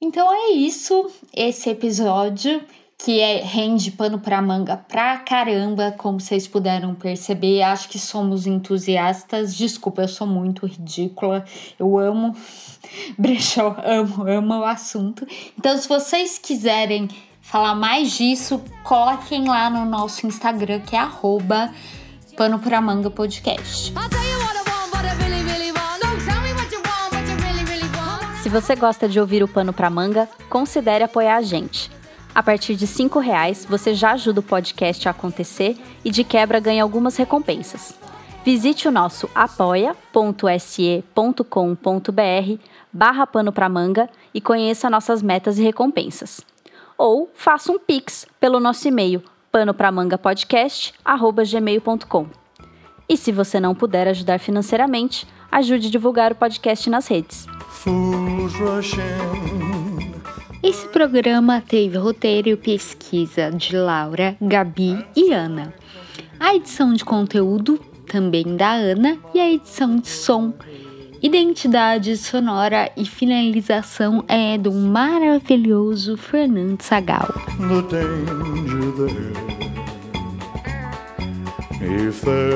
Então é isso, esse episódio que é, rende pano pra manga pra caramba, como vocês puderam perceber. Acho que somos entusiastas. Desculpa, eu sou muito ridícula. Eu amo brechó, amo, amo o assunto. Então, se vocês quiserem falar mais disso, coloquem lá no nosso Instagram, que é arroba pano pra manga podcast. Se você gosta de ouvir o Pano Pra Manga, considere apoiar a gente. A partir de R$ reais, você já ajuda o podcast a acontecer e de quebra ganha algumas recompensas. Visite o nosso apoia.se.com.br barra pano pra manga e conheça nossas metas e recompensas. Ou faça um pix pelo nosso e-mail panopramangapodcast.gmail.com E se você não puder ajudar financeiramente, ajude a divulgar o podcast nas redes. Fools rush in. Esse programa teve roteiro e pesquisa de Laura, Gabi e Ana. A edição de conteúdo também da Ana e a edição de som. Identidade sonora e finalização é do maravilhoso Fernando Sagal. the